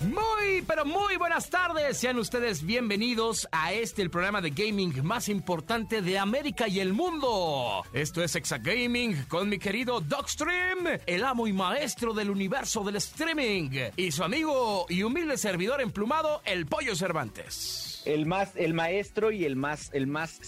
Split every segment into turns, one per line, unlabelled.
Muy, pero muy buenas tardes. Sean ustedes bienvenidos a este, el programa de gaming más importante de América y el mundo. Esto es Exa Gaming con mi querido Dogstream, el amo y maestro del universo del streaming, y su amigo y humilde servidor emplumado, el Pollo Cervantes.
El más, el maestro y el más, el más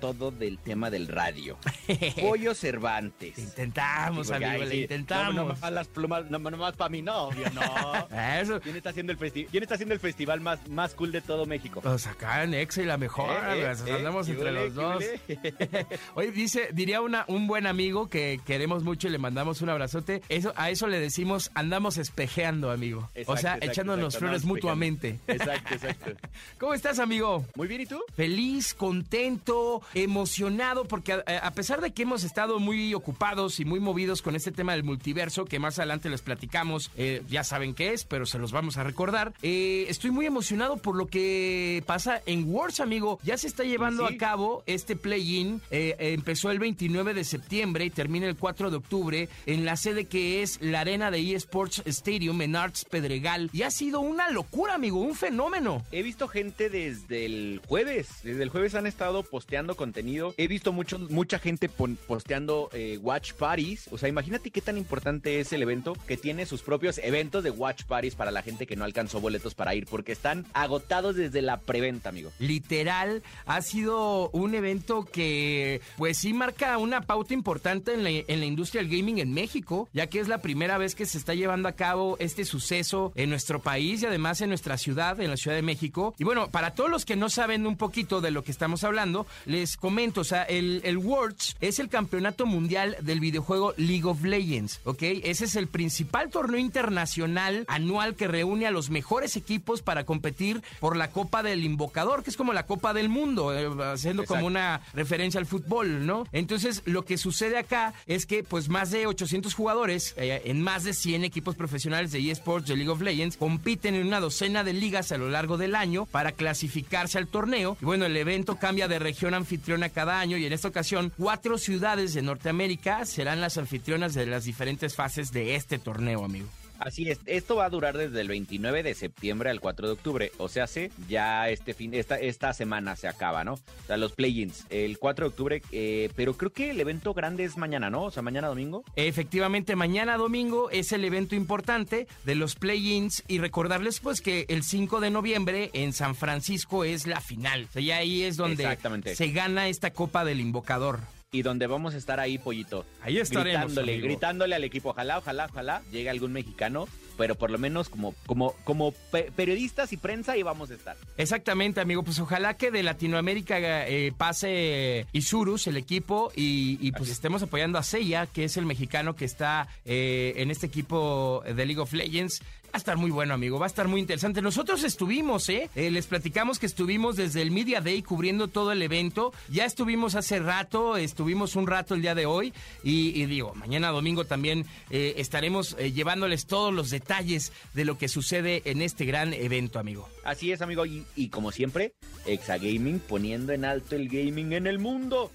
todo del tema del radio. Pollo Cervantes.
Intentamos, amigo,
ay,
le
sí,
intentamos.
No, no más las plumas, no, no más para mi novio, no.
Eso.
¿Quién está haciendo el festi- ¿Quién está haciendo el festival más, más cool de todo México?
Pues acá en Exa y la mejor,
Eh, eh,
pues,
eh,
andamos
¿qué
entre los dos. Oye, dice, diría una, un buen amigo que queremos mucho y le mandamos un abrazote. Eso, a eso le decimos andamos espejeando, amigo. o sea,
exacto,
echándonos
exacto,
flores mutuamente.
Exacto, exacto.
¿Cómo estás, amigo?
Muy bien, ¿y tú?
Feliz, contento, emocionado, porque a, a pesar de que hemos estado muy ocupados y muy movidos con este tema del multiverso, que más adelante les platicamos, eh, ya saben qué es, pero se los vamos a recordar, eh, estoy muy emocionado por lo que pasa en Worlds, amigo. Ya se está llevando
Sí.
a cabo este play-in, eh, empezó el 29 de septiembre y termina el 4 de octubre en la sede que es la arena de eSports Stadium en Arts Pedregal. Y ha sido una locura, amigo, un fenómeno.
He visto gente desde el jueves. Desde el jueves han estado posteando contenido. He visto mucho, mucha gente posteando eh, watch parties. O sea, imagínate qué tan importante es el evento que tiene sus propios eventos de watch parties para la gente que no alcanzó boletos para ir, porque están agotados desde la preventa, amigo.
literal ha sido un evento que pues sí marca una pauta importante en la, en la industria del gaming en México, ya que es la primera vez que se está llevando a cabo este suceso en nuestro país y además en nuestra ciudad, en la Ciudad de México. Y bueno, para todos los que no saben un poquito de lo que estamos hablando, les comento, o sea, el, el Worlds es el campeonato mundial del videojuego League of Legends, ¿ok? Ese es el principal torneo internacional anual que reúne a los mejores equipos para competir por la Copa del Invocador, que es como la Copa del Mundo, eh, haciendo
Exacto.
como una referencia al fútbol, ¿no? Entonces, lo que sucede acá es que, pues, más de 800 jugadores eh, en más de 100 equipos profesionales de eSports de League of Legends compiten en una docena de ligas a lo largo del año para clasificarse al torneo. Y bueno, el evento cambia de región anfitriona cada año y en esta ocasión, cuatro ciudades de Norteamérica serán las anfitrionas de las diferentes fases de este torneo, amigo.
Así es, esto va a durar desde el 29 de septiembre al 4 de octubre, o sea, sí, ya este fin, esta, esta semana se acaba, ¿no? O sea, los play-ins, el 4 de octubre, eh, pero creo que el evento grande es mañana, ¿no? O sea, mañana domingo.
Efectivamente, mañana domingo es el evento importante de los play-ins y recordarles pues que el 5 de noviembre en San Francisco es la final. O sea, ya ahí es donde se gana esta Copa del Invocador.
Y donde vamos a estar ahí, pollito.
Ahí estaremos,
Gritándole,
amigo.
gritándole al equipo, ojalá, ojalá, ojalá llegue algún mexicano, pero por lo menos como, como, como pe- periodistas y prensa ahí vamos a estar.
Exactamente, amigo. Pues ojalá que de Latinoamérica eh, pase Isurus, el equipo, y, y, pues estemos apoyando a Seiya, que es el mexicano que está eh, en este equipo de League of Legends. A estar muy bueno, amigo. Va a estar muy interesante. Nosotros estuvimos, ¿eh? Eh, Les platicamos que estuvimos desde el Media Day cubriendo todo el evento. Ya estuvimos hace rato, estuvimos un rato el día de hoy. Y, y digo, mañana domingo también eh, estaremos eh, llevándoles todos los detalles de lo que sucede en este gran evento, amigo.
Así es, amigo, y, y como siempre, Exagaming poniendo en alto el gaming en el mundo.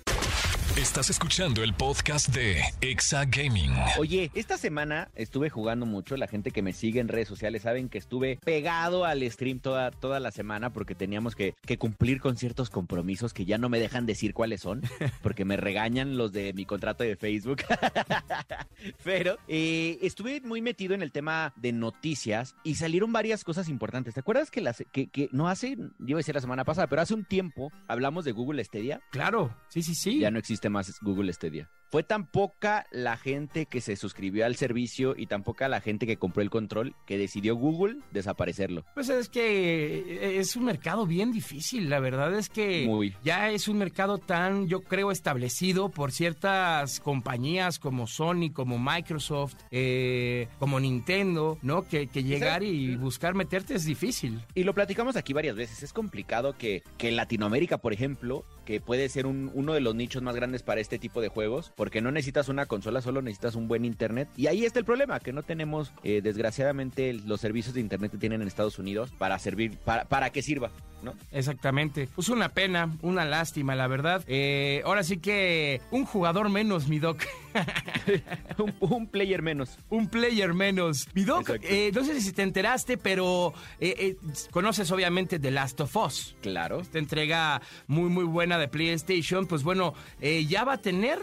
Estás escuchando el podcast de Exa Gaming.
Oye, esta semana estuve jugando mucho. La gente que me sigue en redes sociales saben que estuve pegado al stream toda, toda la semana porque teníamos que, que cumplir con ciertos compromisos que ya no me dejan decir cuáles son, porque me regañan los de mi contrato de Facebook. Pero eh, estuve muy metido en el tema de noticias y salieron varias cosas importantes. ¿Te acuerdas que, las, que, que no hace, yo iba a decir la semana pasada, pero hace un tiempo hablamos de Google Stadia?
Claro, sí, sí, sí.
Ya no existe más Google Stadia. Fue tan poca la gente que se suscribió al servicio y tan poca la gente que compró el control que decidió Google desaparecerlo.
Pues es que eh, es un mercado bien difícil, la verdad es que
Muy.
ya es un mercado tan, yo creo, establecido por ciertas compañías como Sony, como Microsoft, eh, como Nintendo, ¿no? Que, que llegar y buscar meterte es difícil.
Y lo platicamos aquí varias veces. Es complicado que, Latinoamérica, por ejemplo, que puede ser un- uno de los nichos más grandes para este tipo de juegos, porque no necesitas una consola, solo necesitas un buen internet. Y ahí está el problema, que no tenemos, eh, desgraciadamente, los servicios de internet que tienen en Estados Unidos para servir, para, para que sirva, ¿no?
Exactamente. Pues una pena, una lástima, la verdad. Eh, ahora sí que un jugador menos, mi doc.
un, un player menos.
Un player menos. Mi doc, eh, no sé si te enteraste, pero eh, conoces obviamente The Last of Us.
Claro.
Esta entrega muy muy buena de PlayStation, pues bueno, ya va a tener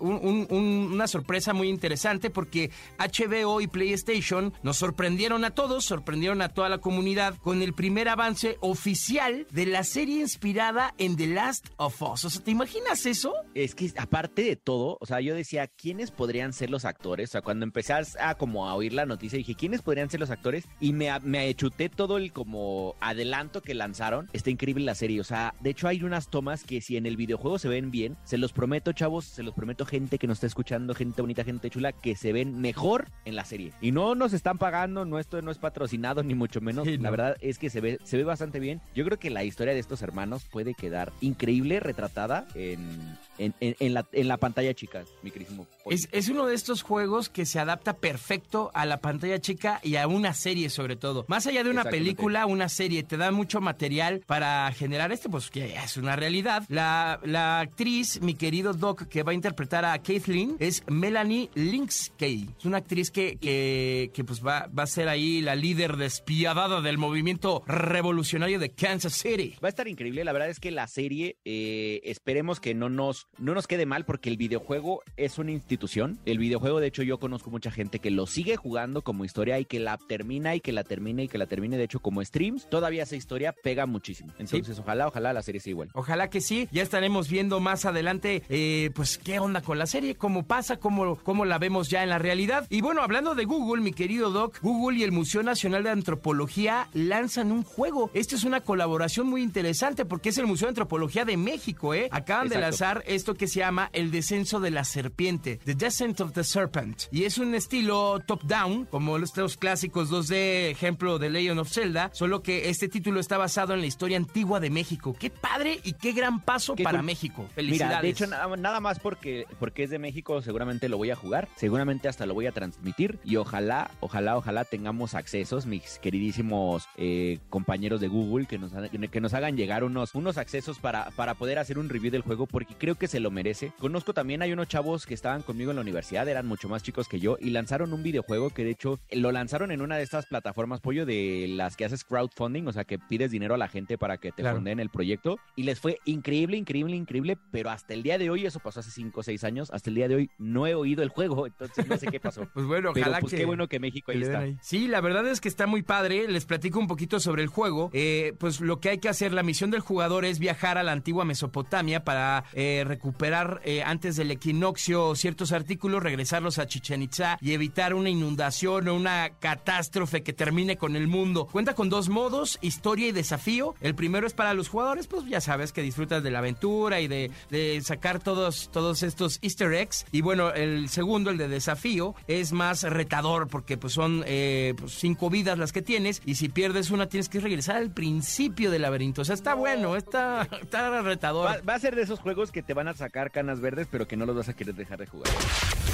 un- un- un- una sorpresa muy interesante porque HBO y PlayStation nos sorprendieron a todos, sorprendieron a toda la comunidad con el primer avance oficial de la serie inspirada en The Last of Us. O sea, ¿te imaginas eso?
Es que aparte de todo, o sea, yo decía, ¿quiénes podrían ser los actores? O sea, cuando empecé a, como a oír la noticia, dije, ¿quiénes podrían ser los actores? Y me, me achuté todo el como adelanto que lanzaron. Está increíble la serie. O sea, de hecho hay unas tomas que si en el videojuego se ven bien, se los prometo, chavos, se los prometo, gente que nos está escuchando, gente bonita, gente chula, que se ven mejor en la serie. Y no nos están pagando, no esto no es patrocinado, ni mucho menos.
Sí,
La
no.
verdad es que se ve, se ve bastante bien. Yo creo que la historia de estos hermanos puede quedar increíble, retratada en, en, en- en la, en la pantalla chica, mi queridísimo. Pollo.
Es, es uno de estos juegos que se adapta perfecto a la pantalla chica y a una serie sobre todo. Más allá de una película, una serie te da mucho material para generar este, pues que es una realidad. La, la actriz, mi querido Doc, que va a interpretar a Kathleen, es Melanie Linsky. Es una actriz que, que, que, pues va, va a ser ahí la líder despiadada del movimiento revolucionario de Kansas City.
Va a estar increíble, la verdad es que la serie eh, esperemos que no nos, no nos quede mal porque el videojuego es una institución. El videojuego, de hecho, yo conozco mucha gente que lo sigue jugando como historia y que la termina y que la termina y que la termine, de hecho, como streams. Todavía esa historia pega muchísimo. Entonces, ojalá, ojalá la serie sea igual.
Ojalá que sí. Ya estaremos viendo más adelante, eh, pues, qué onda con la serie, cómo pasa, cómo, cómo la vemos ya en la realidad. Y bueno, hablando de Google, mi querido Doc, Google y el Museo Nacional de Antropología lanzan un juego. Esto es una colaboración muy interesante porque es el Museo de Antropología de México, ¿eh? Acaban de lanzar esto que se llama El Descenso de la Serpiente, The Descent of the Serpent. Y es un estilo top-down, como estos clásicos 2D, ejemplo de Legend of Zelda, solo que este título está basado en la historia antigua de México. ¡Qué padre y qué gran paso
Qué
para
cool.
México! Felicidades.
Mira, de hecho, nada, más porque, porque es de México, seguramente lo voy a jugar, seguramente hasta lo voy a transmitir y ojalá, ojalá, ojalá tengamos accesos, mis queridísimos eh, compañeros de Google, que nos, que nos hagan llegar unos, unos accesos para, para poder hacer un review del juego porque creo que se lo merece. Conozco también, hay unos chavos que estaban conmigo en la universidad, eran mucho más chicos que yo y lanzaron un videojuego que de hecho lo lanzaron en una de estas plataformas, pollo, de las que haces crowdfunding, o sea, que pides dinero a la gente para que te
Claro.
fonden el proyecto y les fue increíble, increíble, increíble, pero hasta el día de hoy, eso pasó hace 5 o 6 años, hasta el día de hoy no he oído el juego, entonces no sé qué pasó.
Pues bueno,
Pero
ojalá
pues
que...
qué bueno que México
que
ahí está.
ahí. Sí, la verdad es que está muy padre. Les platico un poquito sobre el juego. Eh, pues lo que hay que hacer, la misión del jugador es viajar a la antigua Mesopotamia para eh, recuperar eh, antes del equinoccio ciertos artículos, regresarlos a Chichen Itza y evitar una inundación o una catástrofe que termine con el mundo. Cuenta con dos modos, historia y desafío. El primero es para los jugadores, pues ya sabes que disfrutas de la aventura y de, de sacar todos, todos estos easter eggs. Y bueno, el segundo, el de desafío, es más retador porque pues son eh, pues, cinco vidas las que tienes y si pierdes una tienes que regresar al principio del laberinto. O sea, está bueno, está, está retador.
Va, va a ser de esos juegos que te van a sacar canas verdes, pero que no los vas a querer dejar de jugar.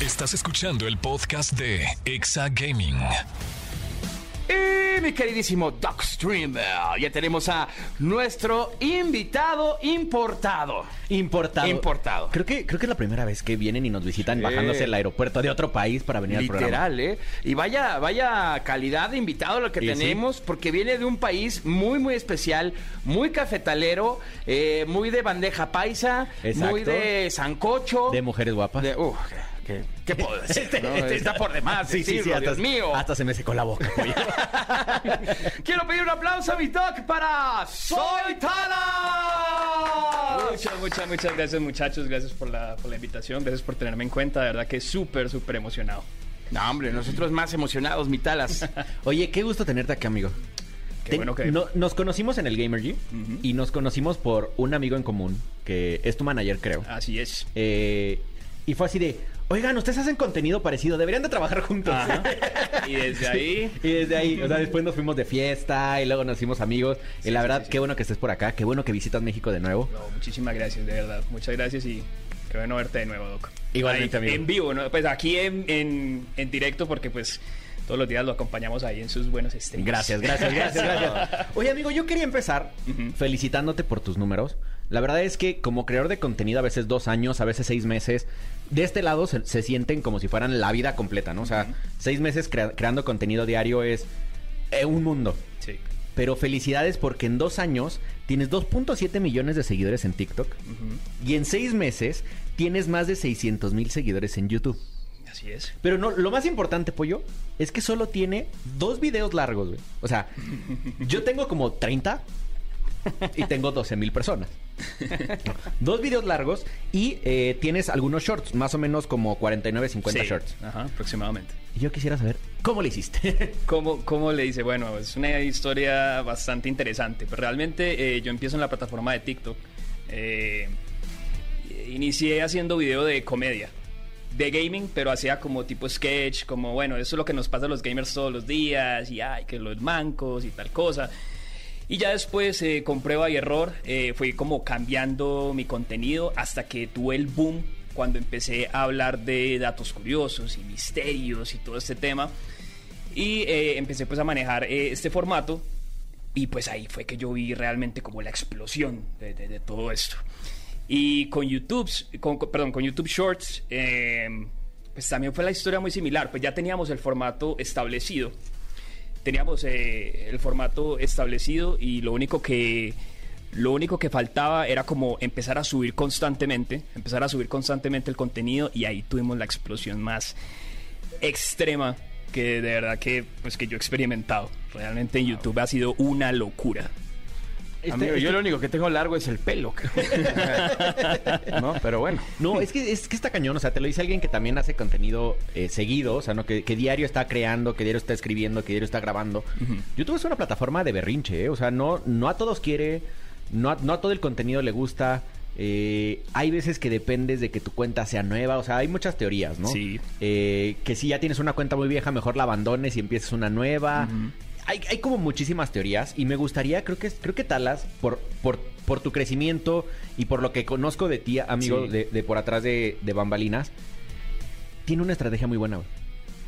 Estás escuchando el podcast de Exa Gaming.
Y mi queridísimo Doc Streamer, ya tenemos a nuestro invitado importado.
Importado.
Importado.
Creo que, creo que es la primera vez que vienen y nos visitan
Sí.
bajándose el aeropuerto de otro país para venir al programa.
Literal, ¿eh? Y vaya, vaya calidad de invitado lo que
Y sí.
tenemos, porque viene de un país muy, muy especial, muy cafetalero, eh, muy de bandeja paisa,
Exacto.
muy de sancocho.
De mujeres guapas.
de- uf, ¿qué, qué puedo decir?
Este-
no?
este-
Está por demás,
Sí, sí, sí, hasta,
Dios mío.
hasta se me secó la boca. pollo.
Quiero pedir un aplauso a mi doc para Soy Tala.
Muchas, muchas, muchas gracias muchachos, gracias por la, por la invitación, gracias por tenerme en cuenta, de verdad que súper, súper emocionado.
No, hombre, nosotros más emocionados, Mitalas.
Oye, qué gusto tenerte acá, amigo.
Qué
Te-
bueno que...
no- nos conocimos en el Gamer G y nos conocimos por un amigo en común que es tu manager, creo.
Así es.
Eh, y fue así de, oigan, ustedes hacen contenido parecido, deberían de trabajar juntos.
Ajá. Y desde ahí...
Y desde ahí, o sea, después nos fuimos de fiesta y luego nos hicimos amigos. y la verdad,
sí,
qué bueno que estés por acá, qué bueno que visitas México de nuevo.
No, muchísimas gracias, de verdad. Muchas gracias y qué bueno verte de nuevo, Doc.
Igualmente, amigo.
En vivo, ¿no? Pues aquí en, en, en directo porque pues todos los días lo acompañamos ahí en sus buenos streams.
Gracias, gracias, gracias, gracias. Oye, amigo, yo quería empezar felicitándote por tus números. La verdad es que como creador de contenido, a veces dos años, a veces seis meses, de este lado se, se sienten como si fueran la vida completa, ¿no? O sea, seis meses crea- creando contenido diario es eh, un mundo.
Sí.
Pero felicidades porque en dos años tienes 2.7 millones de seguidores en TikTok y en seis meses tienes más de 600 mil seguidores en YouTube.
Así es.
Pero no, lo más importante, Pollo, es que solo tiene dos videos largos, güey. O sea, yo tengo como 30 y tengo 12 mil personas. Dos videos largos y eh, tienes algunos shorts, más o menos como 49, 50
Sí.
shorts.
Ajá, aproximadamente.
Y yo quisiera saber, ¿cómo le hiciste?
¿Cómo, ¿Cómo le dice? Bueno, es una historia bastante interesante. Pero realmente eh, yo empiezo en la plataforma de TikTok. Eh, inicié haciendo video de comedia. De gaming, pero hacía como tipo sketch, como bueno, eso es lo que nos pasa a los gamers todos los días, y ay, que los mancos y tal cosa. Y ya después, eh, con prueba y error, eh, fui como cambiando mi contenido hasta que tuve el boom cuando empecé a hablar de datos curiosos y misterios y todo este tema. Y eh, empecé pues a manejar eh, este formato y pues ahí fue que yo vi realmente como la explosión de, de- de todo esto. Y con YouTube, con, perdón, con YouTube Shorts, eh, pues también fue la historia muy similar. Pues ya teníamos el formato establecido. Teníamos eh, el formato establecido y lo único que lo único que faltaba era como empezar a subir constantemente, empezar a subir constantemente el contenido y ahí tuvimos la explosión más extrema que de verdad que pues que yo he experimentado. Realmente en YouTube ha sido una locura.
Este-
Amigo,
este-
yo lo único que tengo largo es el pelo. no, pero bueno.
No, es que, es que está cañón, o sea, te lo dice alguien que también hace contenido eh, seguido, o sea, ¿no? Que, que diario está creando, que diario está escribiendo, que diario está grabando. YouTube es una plataforma de berrinche, ¿eh? o sea, no, no a todos quiere, no a, no a todo el contenido le gusta. eh, hay veces que dependes de que tu cuenta sea nueva, o sea, hay muchas teorías, ¿no?
Sí.
Eh, que si ya tienes una cuenta muy vieja, mejor la abandones y empieces una nueva. Hay, hay como muchísimas teorías y me gustaría, creo que creo que Talas, por, por, por tu crecimiento y por lo que conozco de ti, amigo,
Sí.
de, de por atrás de, de bambalinas, tiene una estrategia muy buena. O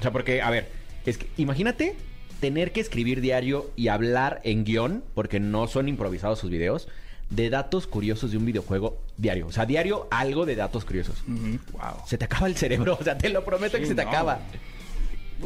sea, porque, a ver, es que imagínate tener que escribir diario y hablar en guion, porque no son improvisados sus videos, de datos curiosos de un videojuego diario. O sea, diario algo de datos curiosos.
Wow.
Se te acaba el cerebro, o sea, te lo prometo que se te
no.
acaba.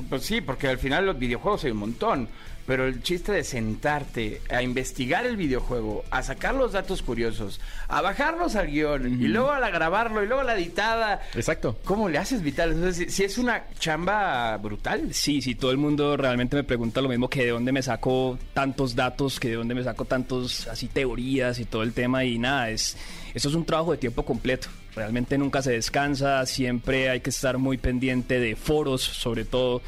Pues sí, porque al final los videojuegos hay un montón. Pero el chiste de sentarte a investigar el videojuego, a sacar los datos curiosos, a bajarlos al guion y luego a grabarlo y luego a la editada.
Exacto.
¿Cómo le haces, Vital? Entonces, si, si es una chamba brutal.
Sí, sí, todo el mundo realmente me pregunta lo mismo que de dónde me saco tantos datos, que de dónde me saco tantos así teorías y todo el tema y nada, es esto es un trabajo de tiempo completo. Realmente nunca se descansa, siempre hay que estar muy pendiente de foros, sobre todo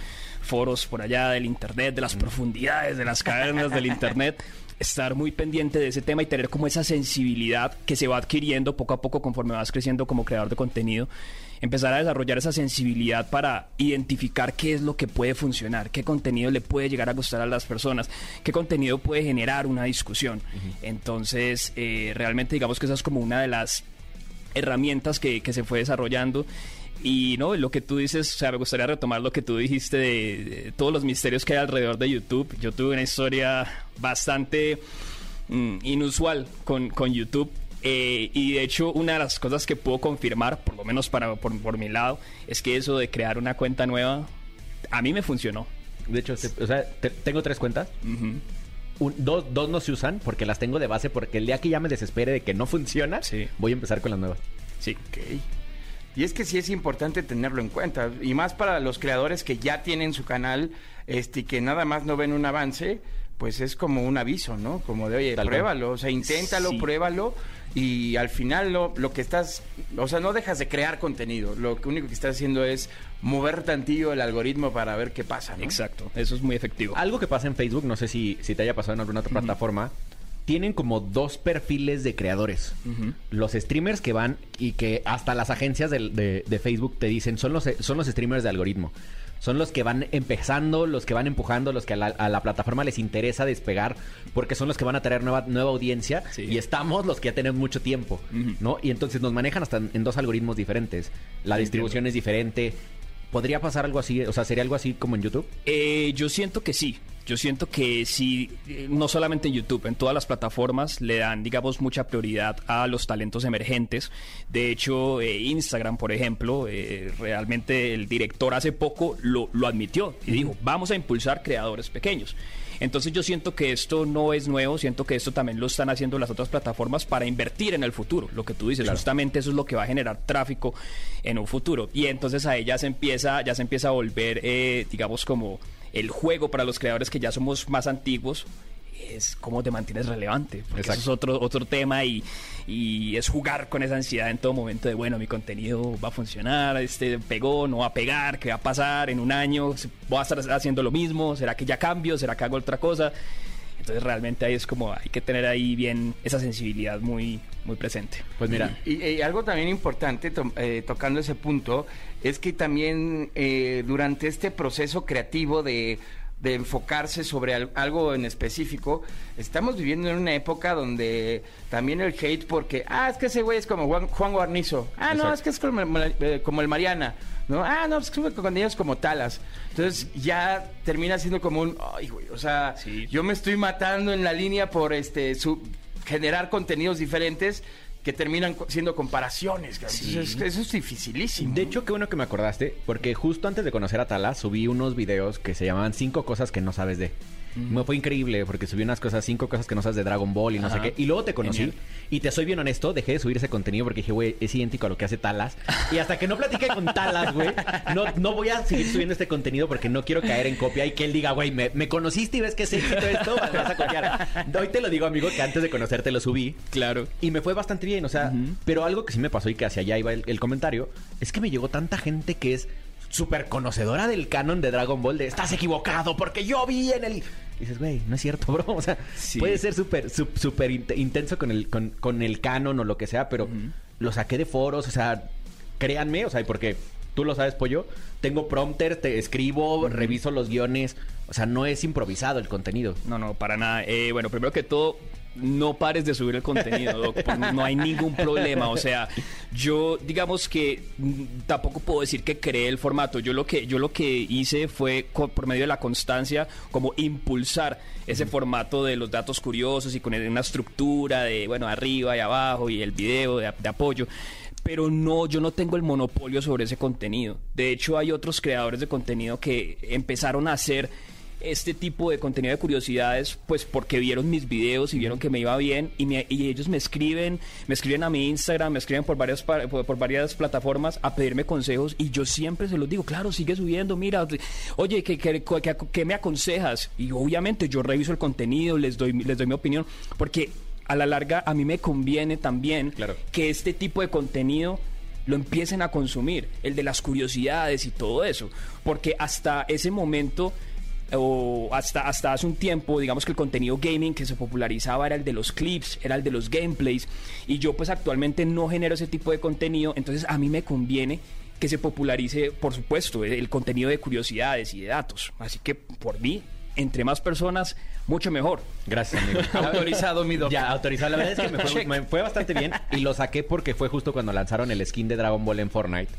foros por allá del internet, de las profundidades de las cavernas del internet. Estar muy pendiente de ese tema y tener como esa sensibilidad que se va adquiriendo poco a poco conforme vas creciendo como creador de contenido. Empezar a desarrollar esa sensibilidad para identificar qué es lo que puede funcionar, qué contenido le puede llegar a gustar a las personas, qué contenido puede generar una discusión. Entonces, eh, realmente digamos que esa es como una de las herramientas que, que se fue desarrollando. Y no, lo que tú dices, o sea, me gustaría retomar lo que tú dijiste de, de todos los misterios que hay alrededor de YouTube. Yo tuve una historia bastante mm, inusual con, con YouTube. eh, y de hecho, una de las cosas que puedo confirmar, por lo menos para, por, por mi lado, es que eso de crear una cuenta nueva, a mí me funcionó.
De hecho, te- o sea, te- tengo tres cuentas. Un- dos, dos no se usan porque las tengo de base porque el día que ya me desespere de que no funciona,
Sí.
voy a empezar con las nuevas.
Sí.
Ok. Y es que sí es importante tenerlo en cuenta. Y más para los creadores que ya tienen su canal este, y que nada más no ven un avance, pues es como un aviso, ¿no? Como de, oye,
Tal
pruébalo, o sea, inténtalo,
Sí.
pruébalo y al final lo, lo que estás, o sea, no dejas de crear contenido, lo que único que estás haciendo es mover tantillo el algoritmo para ver qué pasa, ¿no?
Exacto, eso es muy efectivo.
Algo que pasa en Facebook, no sé si, si te haya pasado en alguna otra plataforma, tienen como dos perfiles de creadores. Los streamers que van y que hasta las agencias de, de Facebook te dicen son los, son los streamers de algoritmo. Son los que van empezando, los que van empujando, los que a la, a la plataforma les interesa despegar, porque son los que van a traer nueva, nueva audiencia.
Sí.
Y estamos los que ya tenemos mucho tiempo. ¿no? Y entonces nos manejan hasta en, en dos algoritmos diferentes. La distribución es diferente. ¿Podría pasar algo así? O sea, ¿sería algo así como en YouTube?
Eh, yo siento que sí. Yo siento que sí, eh, no solamente en YouTube, en todas las plataformas le dan, digamos, mucha prioridad a los talentos emergentes. De hecho, eh, Instagram, por ejemplo, eh, realmente el director hace poco lo, lo admitió y dijo, vamos a impulsar creadores pequeños. Entonces yo siento que esto no es nuevo, siento que esto también lo están haciendo las otras plataformas para invertir en el futuro. Lo que tú dices, justamente eso es lo que va a generar tráfico en un futuro. Y entonces ahí ya se empieza, ya se empieza a volver, eh, digamos, como el juego para los creadores que ya somos más antiguos es cómo te mantienes relevante. Porque eso es otro, otro tema y, y es jugar con esa ansiedad en todo momento de, bueno, mi contenido va a funcionar, este pegó, no va a pegar, qué va a pasar en un año, voy a estar haciendo lo mismo, será que ya cambio, será que hago otra cosa. Entonces realmente ahí es como hay que tener ahí bien esa sensibilidad muy, muy presente.
Pues mira,
Y, y algo también importante, to- eh, tocando ese punto, es que también eh, durante este proceso creativo de, de enfocarse sobre al- algo en específico, estamos viviendo en una época donde también el hate porque, ah, es que ese güey es como Juan, Juan Guarnizo, ah, no, es que es como, el- eh, como el Mariana. ¿No? Ah, no, es que sube contenidos como talas. Entonces ya termina siendo como un, ay, güey, o sea,
Sí.
yo me estoy matando en la línea por este su, generar contenidos diferentes que terminan siendo comparaciones. cabrón. Entonces, eso es dificilísimo.
De hecho, qué bueno que me acordaste, porque justo antes de conocer a Tala, subí unos videos que se llamaban cinco cosas que no sabes de. Me fue increíble porque subí unas cosas, cinco cosas que no sabes de Dragon Ball y no
Ajá.
sé qué. Y luego te conocí.
Genial.
Y te soy bien honesto, dejé de subir ese contenido porque dije, güey, es idéntico a lo que hace Talas. Y hasta que no platique con Talas, güey, no, no voy a seguir subiendo este contenido porque no quiero caer en copia y que él diga, güey, me, me conociste y ves que es éxito esto, me vas a copiar. Hoy te lo digo, amigo, que antes de conocerte lo subí.
Claro.
Y me fue bastante bien, o sea, pero algo que sí me pasó y que hacia allá iba el, el comentario, es que me llegó tanta gente que es súper conocedora del canon de Dragon Ball, de estás equivocado porque yo vi en el... Y dices, güey, no es cierto, bro. O sea,
Sí.
puede ser súper súper int- intenso con el, con, con el canon o lo que sea, pero lo saqué de foros, o sea, créanme, o sea, porque tú lo sabes, Pollo, tengo prompter, te escribo, reviso los guiones, o sea, no es improvisado el contenido.
No, no, para nada. Eh, bueno, primero que todo, no pares de subir el contenido, Doc, no hay ningún problema. O sea, yo digamos que mm, tampoco puedo decir que creé el formato. Yo lo que, yo lo que hice fue por medio de la constancia, como impulsar ese formato de los datos curiosos y con una estructura de, bueno, arriba y abajo y el video de, de apoyo pero no, yo no tengo el monopolio sobre ese contenido. De hecho, hay otros creadores de contenido que empezaron a hacer este tipo de contenido de curiosidades, pues porque vieron mis videos y vieron que me iba bien y, me- y ellos me escriben, me escriben a mi Instagram, me escriben por varias por, por varias plataformas a pedirme consejos y yo siempre se los digo, claro, sigue subiendo, mira, oye, ¿qué, qué, qué- qué me aconsejas? Y obviamente yo reviso el contenido, les doy, les doy mi opinión, porque a la larga a mí me conviene también
Claro.
que este tipo de contenido lo empiecen a consumir, el de las curiosidades y todo eso, porque hasta ese momento o hasta, hasta hace un tiempo, digamos que el contenido gaming que se popularizaba era el de los clips, era el de los gameplays, y yo pues actualmente no genero ese tipo de contenido, entonces a mí me conviene que se popularice, por supuesto, el, contenido de curiosidades y de datos, así que por mí, entre más personas, mucho mejor.
Gracias, amigo.
Autorizado, mi doc.
Ya, autorizado. La verdad es que me fue, me fue bastante bien y lo saqué porque fue justo cuando lanzaron el skin de Dragon Ball en Fortnite.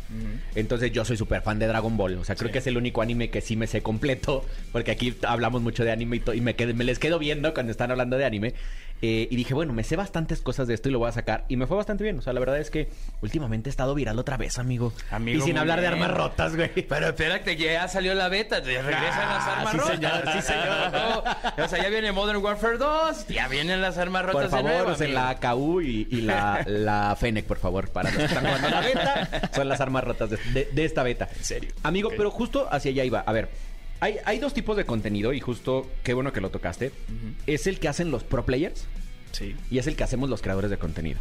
Entonces yo soy súper fan de Dragon Ball. O sea, creo que es el único anime que sí me sé completo porque aquí hablamos mucho de anime y, y me, me les quedo viendo cuando están hablando de anime. Eh, y dije, bueno, me sé bastantes cosas de esto y lo voy a sacar. Y me fue bastante bien. O sea, la verdad es que últimamente he estado viral otra vez, amigo.
Amigo,
y sin hablar de armas rotas, güey.
Pero espérate, ya salió la beta, regresan las
Ah,
armas
sí,
rotas.
señor, sí, señor.
o sea, ya viene Modern Warfare 2, ya vienen las armas rotas
Por
de
favor,
nuevo,
usen
amigo.
la AKU y, y la, la Fennec, por favor, para los que están jugando la beta. Son las armas rotas de, de- de esta beta.
En serio.
Amigo, pero justo hacia allá iba. A ver, Hay, hay dos tipos de contenido y justo qué bueno que lo tocaste. Es el que hacen los pro players
Sí.
y es el que hacemos los creadores de contenido.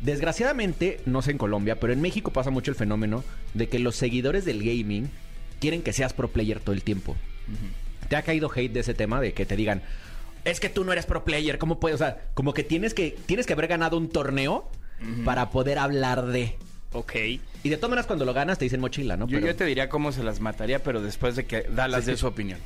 Desgraciadamente, no sé en Colombia, pero en México pasa mucho el fenómeno de que los seguidores del gaming quieren que seas pro player todo el tiempo. ¿Te ha caído hate de ese tema de que te digan, es que tú no eres pro player, ¿cómo puedes? O sea, como que tienes que, tienes que haber ganado un torneo para poder hablar de...
Ok.
Y de todas maneras, cuando lo ganas, te dicen mochila, ¿no?
Yo,
Pero-
yo te diría cómo se las mataría, pero después de que Dallas dé su opinión.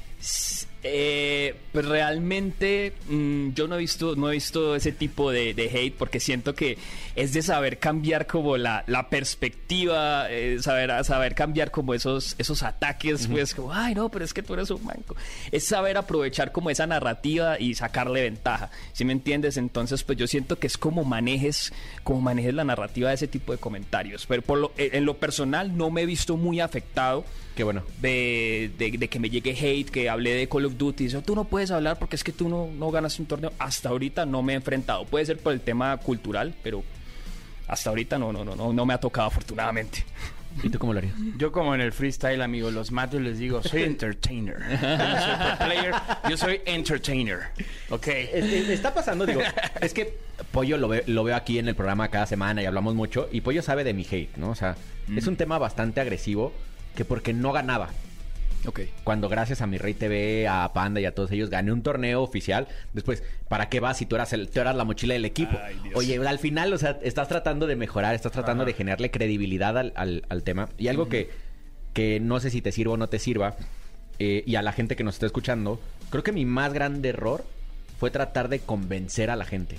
Eh, pues realmente mm, yo no he visto no he visto ese tipo de, de hate porque siento que es de saber cambiar como la, la perspectiva eh, saber saber cambiar como esos esos ataques pues como ay no pero es que tú eres un manco es saber aprovechar como esa narrativa y sacarle ventaja ¿sí me entiendes? entonces pues yo siento que es como manejes como manejes la narrativa de ese tipo de comentarios. Pero por lo- eh, en lo personal no me he visto muy afectado
Qué bueno.
de, de- de que me llegue hate, que hablé de Call of Duty, dice, tú no puedes hablar porque es que tú no, no ganas un torneo. Hasta ahorita no me he enfrentado. Puede ser por el tema cultural, pero hasta ahorita no, no, no, no, no me ha tocado afortunadamente.
¿Y tú cómo lo harías?
Yo como en el freestyle, amigo, los mato y les digo, soy entertainer. Yo no soy pro player, yo soy entertainer. ¿Ok?
Es- es- está pasando, digo, es que Pollo lo, ve- lo veo aquí en el programa cada semana y hablamos mucho, y Pollo sabe de mi hate, ¿no? O sea, es un tema bastante agresivo que porque no ganaba.
Ok.
Cuando gracias a mi Rey TV, a Panda y a todos ellos gané un torneo oficial, después, ¿para qué vas si tú eras, el, tú eras la mochila del equipo?
Ay.
Oye, al final, o sea, estás tratando de mejorar, estás tratando de generarle credibilidad al, al- al tema. Y algo que, que no sé si te sirva o no te sirva, eh, y a la gente que nos está escuchando, creo que mi más grande error fue tratar de convencer a la gente.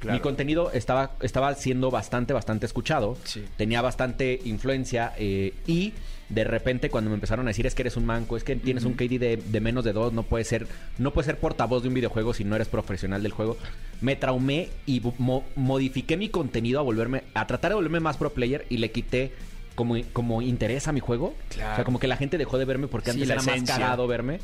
Claro.
Mi contenido estaba, estaba siendo bastante, bastante escuchado.
Sí.
Tenía bastante influencia. eh, y de repente cuando me empezaron a decir es que eres un manco, es que tienes un KD de, de menos de dos, no puedes ser, no puedes ser portavoz de un videojuego si no eres profesional del juego. Me traumé y mo- modifiqué mi contenido a volverme, a tratar de volverme más pro player y le quité como, como interés a mi juego.
Claro.
O sea, como que la gente dejó de verme porque
Sí,
antes era más cagado verme.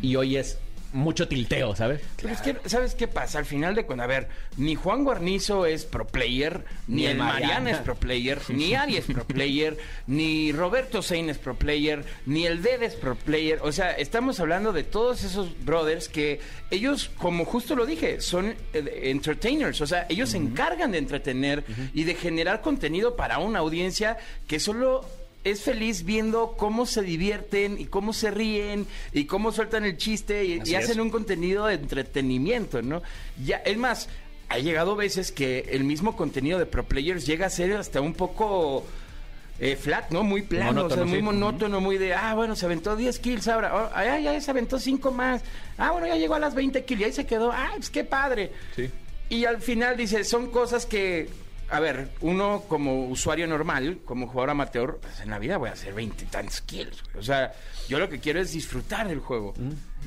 Y hoy es mucho tilteo, ¿sabes?
Pero es que, ¿sabes qué pasa? Al final de cuando, a ver, ni Juan Guarnizo es pro player, ni,
Ni
el Mariana
Mariana.
es pro player, ni Ari es pro player, ni Roberto Sein es pro player, ni el Ded es pro player. O sea, estamos hablando de todos esos brothers que ellos, como justo lo dije, son eh, entertainers. O sea, ellos se encargan de entretener y de generar contenido para una audiencia que solo es feliz viendo cómo se divierten y cómo se ríen y cómo sueltan el chiste y,
es.
hacen un contenido de entretenimiento, ¿no? Ya, es más, ha llegado veces que el mismo contenido de Pro Players llega a ser hasta un poco eh, flat, ¿no? Muy plano,
Monótono,
o sea, muy
sí.
monótono, muy de, ah, bueno, se aventó 10 kills ahora, oh, ah, ya se aventó 5 más, ah, bueno, ya llegó a las 20 kills y ahí se quedó, ah, pues qué padre.
Sí.
Y al final dice, son cosas que, a ver, uno como usuario normal, como jugador amateur, pues en la vida voy a hacer 20 y tantos kills. güey. O sea, yo lo que quiero es disfrutar del juego.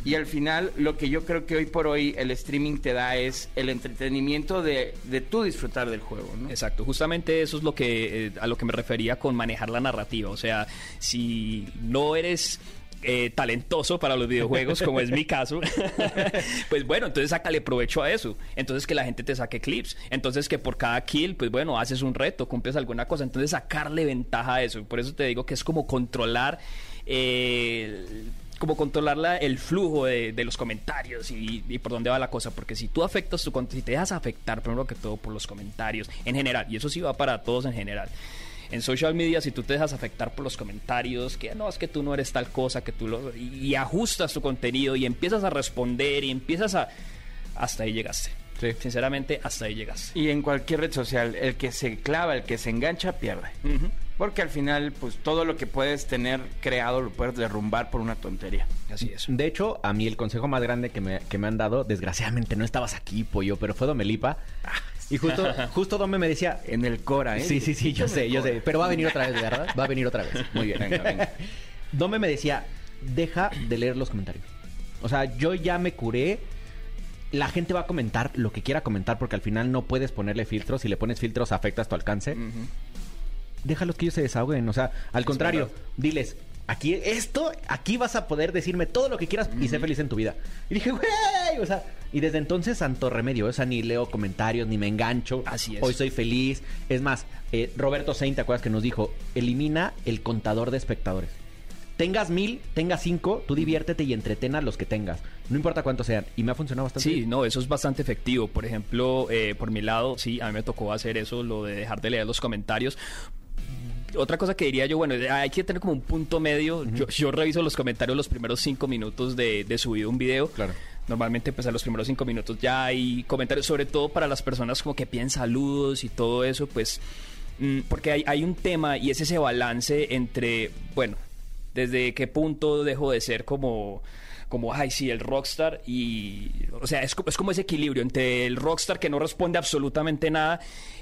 Y al final, lo que yo creo que hoy por hoy el streaming te da es el entretenimiento de, de tú disfrutar del juego, ¿no?
Exacto, justamente eso es lo que eh, a lo que me refería con manejar la narrativa. O sea, si no eres eh, talentoso para los videojuegos, como es mi caso, pues bueno, entonces sácale provecho a eso. Entonces que la gente te saque clips. Entonces que por cada kill, pues bueno, haces un reto, cumples alguna cosa. Entonces sacarle ventaja a eso. Por eso te digo que es como controlar. eh, como controlar la- el flujo de, los comentarios y, y por dónde va la cosa, porque si tú afectas tu contenido, si te dejas afectar primero que todo por los comentarios en general, y eso sí va para todos en general, en social media, si tú te dejas afectar por los comentarios, que no, es que tú no eres tal cosa, que tú lo... Y, y ajustas tu contenido y empiezas a responder y empiezas a... Hasta ahí llegaste.
Sí.
Sinceramente, hasta ahí llegaste.
Y en cualquier red social, el que se clava, el que se engancha, pierde. Porque al final, pues todo lo que puedes tener creado lo puedes derrumbar por una tontería.
Así es.
De hecho, a mí el consejo más grande que me, que me han dado, desgraciadamente no estabas aquí, pollo, pero fue Domelipa. Y justo, justo Dome me decía,
En el Cora, ¿eh?
Sí, sí, sí, yo sé, yo sé. Pero va a venir otra vez, ¿verdad? Va a venir otra vez. Muy bien.
Venga, venga.
Dome me decía, deja de leer los comentarios. O sea, yo ya me curé. La gente va a comentar lo que quiera comentar porque al final no puedes ponerle filtros. Si le pones filtros afectas tu alcance. Déjalos que ellos se desahoguen. O sea, al contrario, diles, aquí esto, aquí vas a poder decirme todo lo que quieras y ser feliz en tu vida. Y dije, güey, o sea, y desde entonces santo remedio, o sea, ni leo comentarios, ni me engancho.
Así es.
Hoy soy feliz. Es más, eh, Roberto Saint, ¿te acuerdas que nos dijo, elimina el contador de espectadores? tengas mil, tengas cinco, tú diviértete y entretena a los que tengas. No importa cuántos sean. Y me ha funcionado bastante.
Sí,
bien.
no, eso es bastante efectivo. Por ejemplo, eh, por mi lado, sí, a mí me tocó hacer eso, lo de dejar de leer los comentarios. Otra cosa que diría yo, bueno, hay que tener como un punto medio. yo, yo reviso los comentarios los primeros cinco minutos de, de subido un video.
Claro.
Normalmente, pues a los primeros cinco minutos ya hay comentarios, sobre todo para las personas como que piden saludos y todo eso, pues, mm, porque hay, hay un tema y es ese balance entre, bueno, desde qué punto dejo de ser como como, ay, sí, el rockstar y, o sea, es, es como ese equilibrio entre el rockstar que no responde absolutamente nada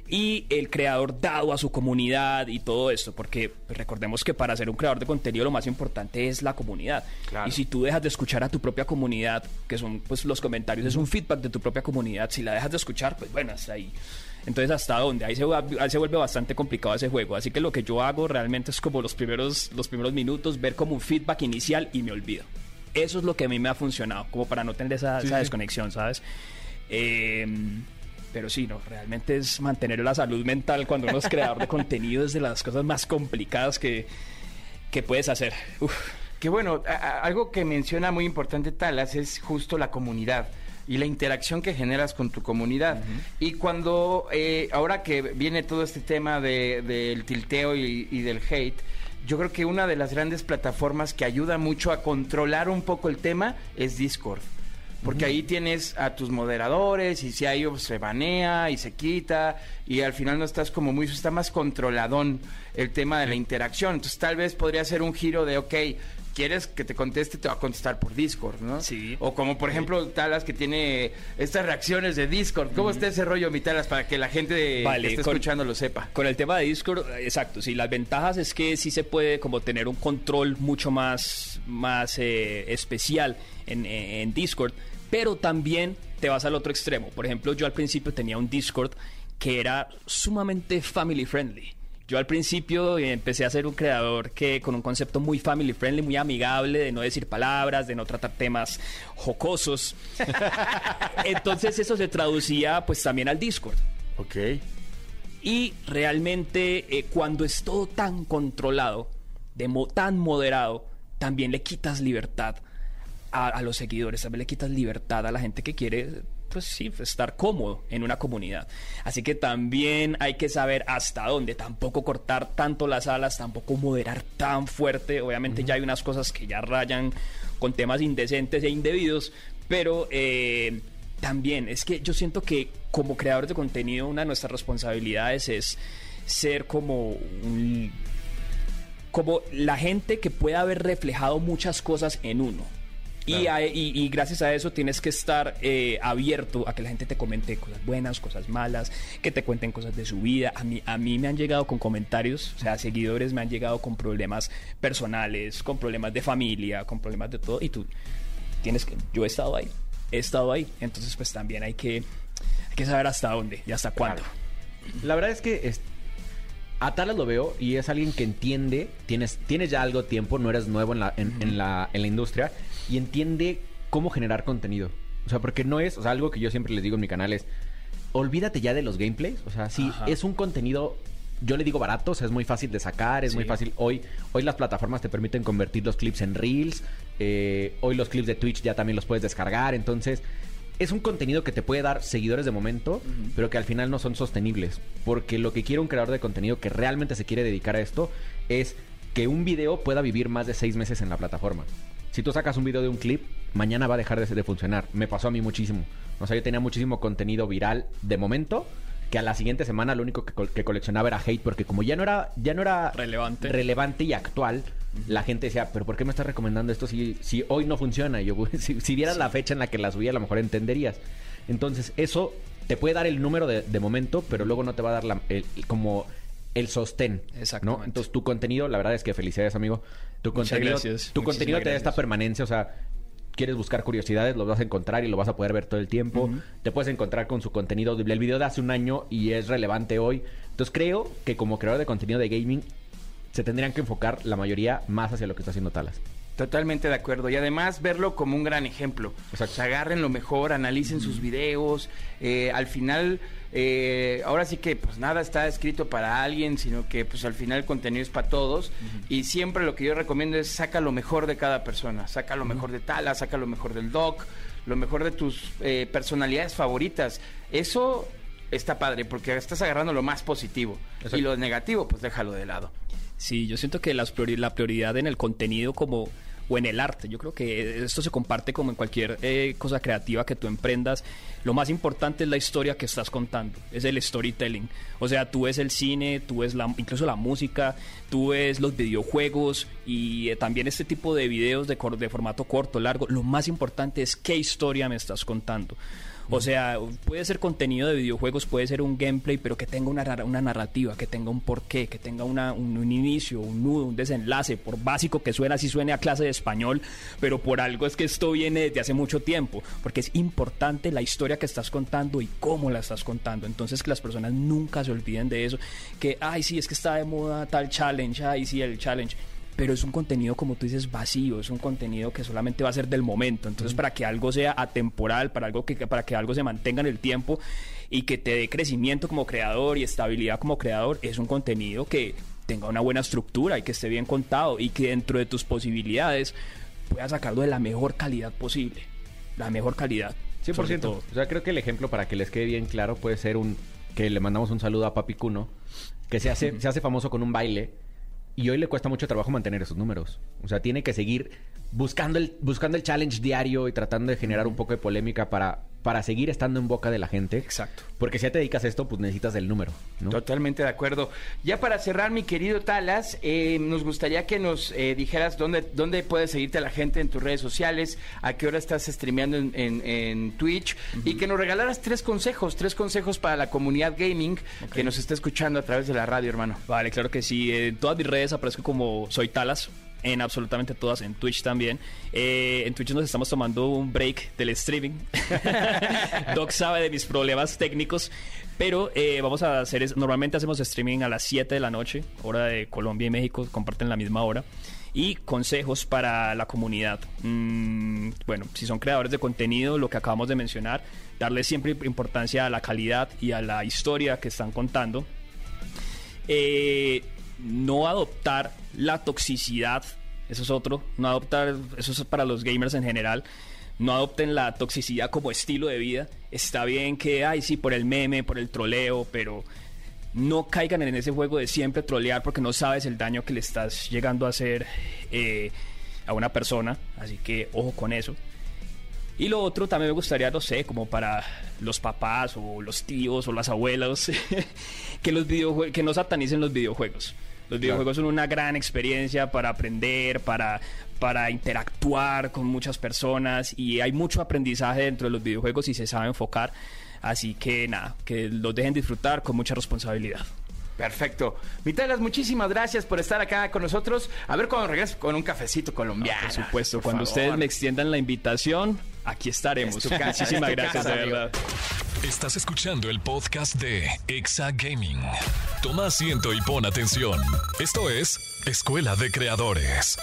y el creador dado a su comunidad y todo esto, porque pues, recordemos que para ser un creador de contenido lo más importante es la comunidad.
Claro.
Y si tú dejas de escuchar a tu propia comunidad, que son pues los comentarios, es un feedback de tu propia comunidad, si la dejas de escuchar, pues bueno, hasta ahí. Entonces, ¿hasta dónde? Ahí se, ahí se vuelve bastante complicado ese juego. Así que lo que yo hago realmente es como los primeros, los primeros minutos, ver como un feedback inicial y me olvido. Eso es lo que a mí me ha funcionado, como para no tener esa, esa desconexión, ¿sabes? Eh, pero sí, no, realmente es mantener la salud mental cuando uno es creador de contenido es de las cosas más complicadas que, que puedes hacer. Uf.
Que bueno, a- a- algo que menciona muy importante Talas es justo la comunidad y la interacción que generas con tu comunidad. Y cuando, eh, ahora que viene todo este tema de- del tilteo y, y del hate, yo creo que una de las grandes plataformas que ayuda mucho a controlar un poco el tema es Discord. Porque ahí tienes a tus moderadores y si hay se banea y se quita y al final no estás como muy está más controladón el tema de la interacción. Entonces tal vez podría ser un giro de ok, quieres que te conteste, te va a contestar por Discord, ¿no?
Sí.
O como por ejemplo Talas que tiene estas reacciones de Discord. ¿Cómo está ese rollo, mi Talas, para que la gente
Vale,
que esté
con-
escuchando lo sepa?
Con el tema de Discord, exacto, sí, las ventajas es que sí se puede como tener un control mucho más, más eh, especial en Discord, pero también te vas al otro extremo. Por ejemplo, yo al principio tenía un Discord que era sumamente family friendly. Yo al principio eh, empecé a ser un creador que con un concepto muy family friendly, muy amigable, de no decir palabras, de no tratar temas jocosos. Entonces eso se traducía pues también al Discord.
Ok.
Y realmente eh, cuando es todo tan controlado, de mo- tan moderado, también le quitas libertad a, a los seguidores, también le quitas libertad a la gente que quiere, pues sí, estar cómodo en una comunidad. Así que también hay que saber hasta dónde, tampoco cortar tanto las alas, tampoco moderar tan fuerte. Obviamente ya hay unas cosas que ya rayan con temas indecentes e indebidos, pero eh, también es que yo siento que como creadores de contenido una de nuestras responsabilidades es ser como un como la gente que pueda haber reflejado muchas cosas en uno. Y, a- y- y gracias a eso tienes que estar eh, abierto a que la gente te comente cosas buenas, cosas malas, que te cuenten cosas de su vida. A mí, a mí me han llegado con comentarios, o sea, seguidores me han llegado con problemas personales, con problemas de familia, con problemas de todo. Y tú tienes que, yo he estado ahí, he estado ahí. Entonces, pues también hay que, hay que saber hasta dónde y hasta cuándo.
La verdad es que es- a Talas lo veo y es alguien que entiende, tienes, tienes ya algo tiempo, no eres nuevo en la, en, en la, en la industria y entiende cómo generar contenido. O sea, porque no es, o sea, algo que yo siempre les digo en mi canal es, olvídate ya de los gameplays. O sea, sí,
Ajá.
es un contenido, yo le digo barato, o sea, es muy fácil de sacar, es
Sí.
muy fácil. Hoy, hoy las plataformas te permiten convertir los clips en reels, eh, hoy los clips de Twitch ya también los puedes descargar, entonces... Es un contenido que te puede dar seguidores de momento, pero que al final no son sostenibles. Porque lo que quiere un creador de contenido que realmente se quiere dedicar a esto es que un video pueda vivir más de seis meses en la plataforma. Si tú sacas un video de un clip, mañana va a dejar de, de funcionar. Me pasó a mí muchísimo. O sea, yo tenía muchísimo contenido viral de momento que a la siguiente semana lo único que, col- que coleccionaba era hate porque como ya no era ya no era
Relevante.
relevante y actual la gente decía pero por qué me estás recomendando esto si, si hoy no funciona y yo "Güey, si, si vieras la fecha en la que la subí a lo mejor entenderías entonces eso te puede dar el número de, de momento pero luego no te va a dar la, el- como el sostén ¿no?
Exactamente.
entonces tu contenido la verdad es que felicidades amigo tu
Muchas
contenido
gracias.
tu contenido te da esta permanencia o sea quieres buscar curiosidades, lo vas a encontrar y lo vas a poder ver todo el tiempo. Te puedes encontrar con su contenido. El video de hace un año y es relevante hoy. Entonces creo que como creador de contenido de gaming se tendrían que enfocar la mayoría más hacia lo que está haciendo Talas.
Totalmente de acuerdo. Y además verlo como un gran ejemplo. O sea, agarren lo mejor, analicen sus videos. eh, al final, eh, ahora sí que pues nada está escrito para alguien, sino que pues al final el contenido es para todos. Y siempre lo que yo recomiendo es saca lo mejor de cada persona. Saca lo mejor de Tala, saca lo mejor del Doc, lo mejor de tus eh, personalidades favoritas. Eso está padre porque estás agarrando lo más positivo. Y lo negativo, pues déjalo de lado.
Sí, yo siento que las priori- la prioridad en el contenido como o en el arte, yo creo que esto se comparte como en cualquier eh, cosa creativa que tú emprendas. Lo más importante es la historia que estás contando, es el storytelling. O sea, tú ves el cine, tú ves la, incluso la música, tú ves los videojuegos y eh, también este tipo de videos de, de formato corto, largo. Lo más importante es qué historia me estás contando. O sea, puede ser contenido de videojuegos, puede ser un gameplay, pero que tenga una, una narrativa, que tenga un porqué, que tenga una- un, un inicio, un nudo, un desenlace, por básico que suena, así suene a clase de español, pero por algo es que esto viene desde hace mucho tiempo, porque es importante la historia que estás contando y cómo la estás contando. Entonces que las personas nunca se olviden de eso, que, ay, sí, es que está de moda tal challenge, ay, sí, el challenge pero es un contenido, como tú dices, vacío, es un contenido que solamente va a ser del momento. Entonces, para que algo sea atemporal, para, algo que, para que algo se mantenga en el tiempo y que te dé crecimiento como creador y estabilidad como creador, es un contenido que tenga una buena estructura y que esté bien contado y que dentro de tus posibilidades puedas sacarlo de la mejor calidad posible. La mejor calidad. sobre
100%.
todo.
O sea, creo que el ejemplo para que les quede bien claro puede ser un que le mandamos un saludo a Papi Cuno, que se hace, se hace famoso con un baile y hoy le cuesta mucho trabajo mantener esos números. O sea, tiene que seguir buscando el, buscando el challenge diario y tratando de generar un poco de polémica para, para seguir estando en boca de la gente.
Exacto.
Porque si ya te dedicas a esto, pues necesitas el número, ¿no?
Totalmente de acuerdo. Ya para cerrar, mi querido Talas, eh, nos gustaría que nos eh, dijeras dónde, dónde puede seguirte la gente en tus redes sociales, a qué hora estás streameando en, en- en Twitch y que nos regalaras tres consejos, tres consejos para la comunidad gaming que nos está escuchando a través de la radio, hermano.
Vale, claro que sí. En todas mis redes aparezco como Soy Talas. En absolutamente todas, en Twitch también. Eh, en Twitch nos estamos tomando un break del streaming. Doc sabe de mis problemas técnicos. Pero eh, vamos a hacer, es- normalmente hacemos streaming a las 7 de la noche, hora de Colombia y México, comparten la misma hora. Y consejos para la comunidad. Mm, bueno, si son creadores de contenido, lo que acabamos de mencionar, darle siempre importancia a la calidad y a la historia que están contando eh, no adoptar la toxicidad, eso es otro, no adoptar, eso es para los gamers en general, no adopten la toxicidad como estilo de vida. Está bien que, ay, sí, por el meme, por el troleo, pero no caigan en ese juego de siempre trolear porque no sabes el daño que le estás llegando a hacer eh, a una persona, así que ojo con eso. Y lo otro también me gustaría, no sé, como para los papás o los tíos o las abuelas, que los que no satanicen los videojuegos. Los videojuegos son una gran experiencia para aprender, para, para interactuar con muchas personas y hay mucho aprendizaje dentro de los videojuegos y se sabe enfocar. Así que nada, que los dejen disfrutar con mucha responsabilidad.
Perfecto. Vitalas, muchísimas gracias por estar acá con nosotros. A ver cuando regreses con un cafecito colombiano.
Por supuesto,
por
cuando
favor.
ustedes me extiendan la invitación, aquí estaremos.
Es tu casa,
Muchísimas gracias,
casa,
de verdad.
Estás escuchando el podcast de Exa Gaming. Toma asiento y pon atención. Esto es Escuela de Creadores.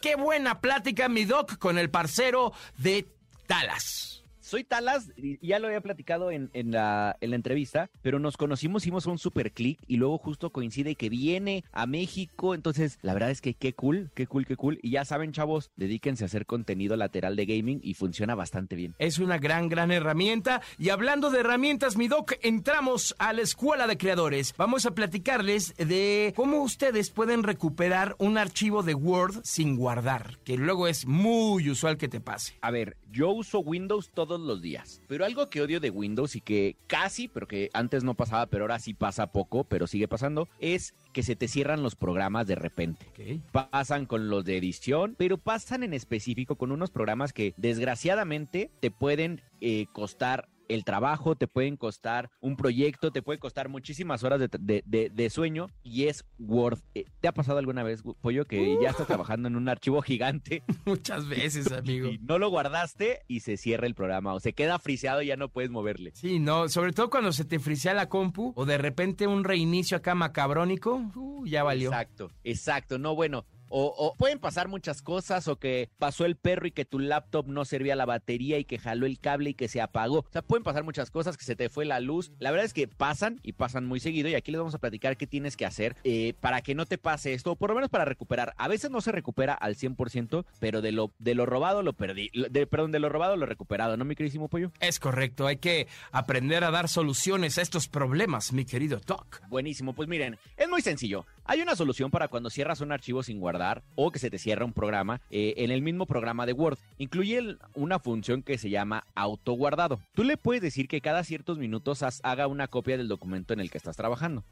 Qué buena plática, mi doc, con el parcero de Talas.
Soy Talas, y ya lo había platicado en, en la, en la entrevista, pero nos conocimos, hicimos un super click y luego justo coincide que viene a México. Entonces, la verdad es que qué cool, qué cool, qué cool. Y ya saben, chavos, dedíquense a hacer contenido lateral de gaming y funciona bastante bien.
Es una gran, gran herramienta. Y hablando de herramientas, mi doc, entramos a la escuela de creadores. Vamos a platicarles de cómo ustedes pueden recuperar un archivo de Word sin guardar, que luego es muy usual que te pase.
A ver, yo uso Windows todos los días, pero algo que odio de Windows y que casi, pero que antes no pasaba, pero ahora sí pasa poco, pero sigue pasando, es que se te cierran los programas de repente. Pasan con los de edición, pero pasan en específico con unos programas que desgraciadamente te pueden eh, costar el trabajo, te pueden costar un proyecto, te puede costar muchísimas horas de, de- de- de sueño y es Word. Eh, ¿Te ha pasado alguna vez, Pollo, que ya estás trabajando en un archivo gigante
Muchas veces, amigo.
y no lo guardaste y se cierra el programa o se queda friseado y ya no puedes moverle?
Sí, no, sobre todo cuando se te frisea la compu o de repente un reinicio acá macabrónico, uh, ya valió.
Exacto, exacto. No, bueno, o, o pueden pasar muchas cosas, o que pasó el perro y que tu laptop no servía la batería y que jaló el cable y que se apagó. O sea, pueden pasar muchas cosas, que se te fue la luz. La verdad es que pasan y pasan muy seguido y aquí les vamos a platicar qué tienes que hacer eh, para que no te pase esto, o por lo menos para recuperar. A veces no se recupera al 100%, pero de lo, de lo robado lo perdí. De, perdón, de lo robado lo recuperado, ¿no, mi queridísimo pollo?
Es correcto, hay que aprender a dar soluciones a estos problemas, mi querido Doc.
Buenísimo, pues miren, es muy sencillo. Hay una solución para cuando cierras un archivo sin guardar o que se te cierra un programa eh, en el mismo programa de Word. Incluye una función que se llama autoguardado. Tú le puedes decir que cada ciertos minutos haga una copia del documento en el que estás trabajando.